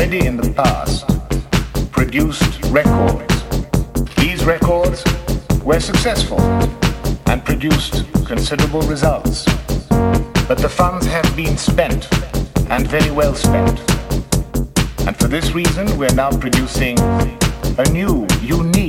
already in the past produced records. These records were successful and produced considerable results. But the funds have been spent and very well spent. And for this reason, we're now producing a new, unique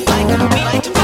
like me, like me.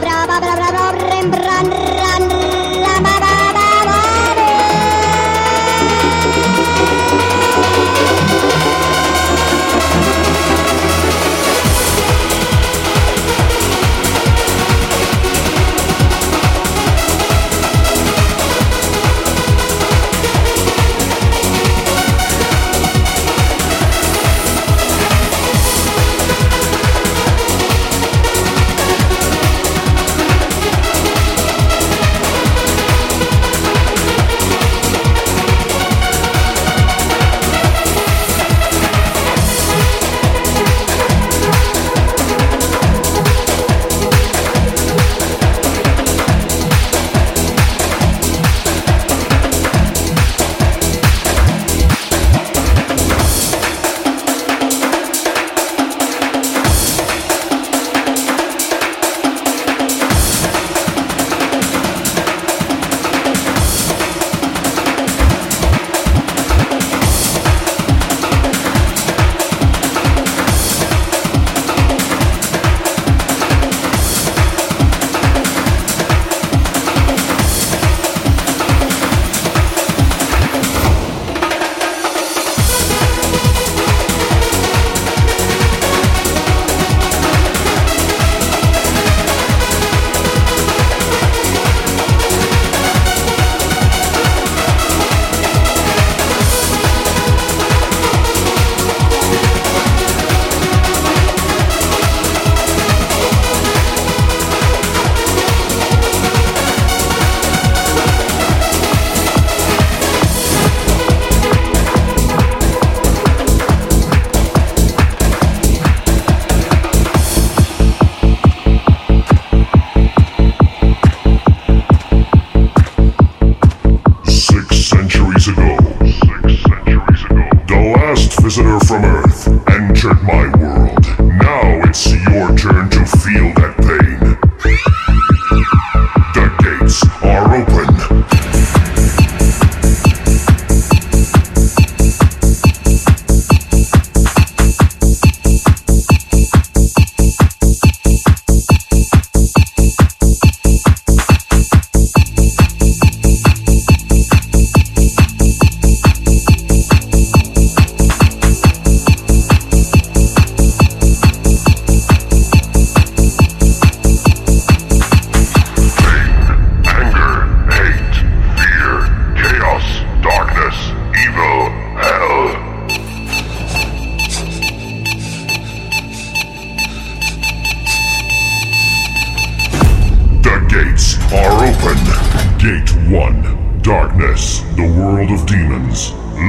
bra bra bra bra bra bra bra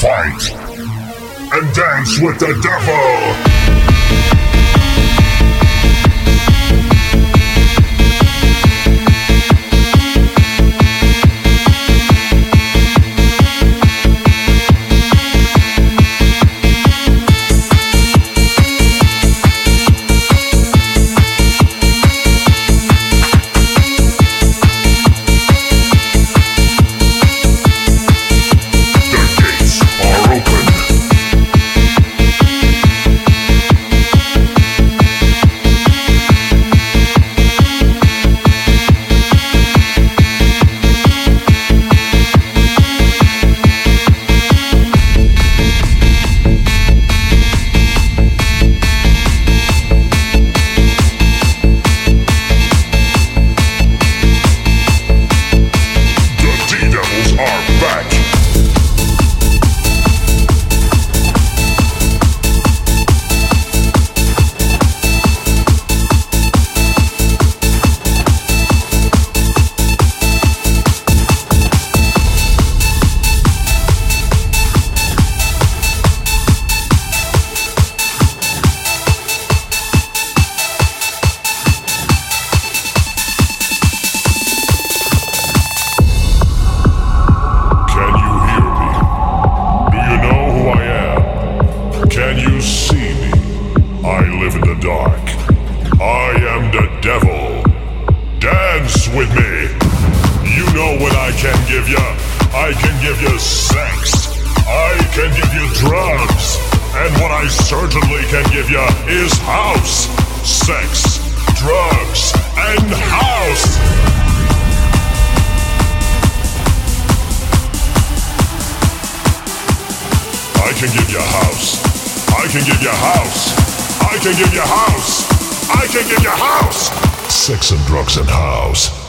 Fight! And dance with the devil! are back. Sex and drugs and house.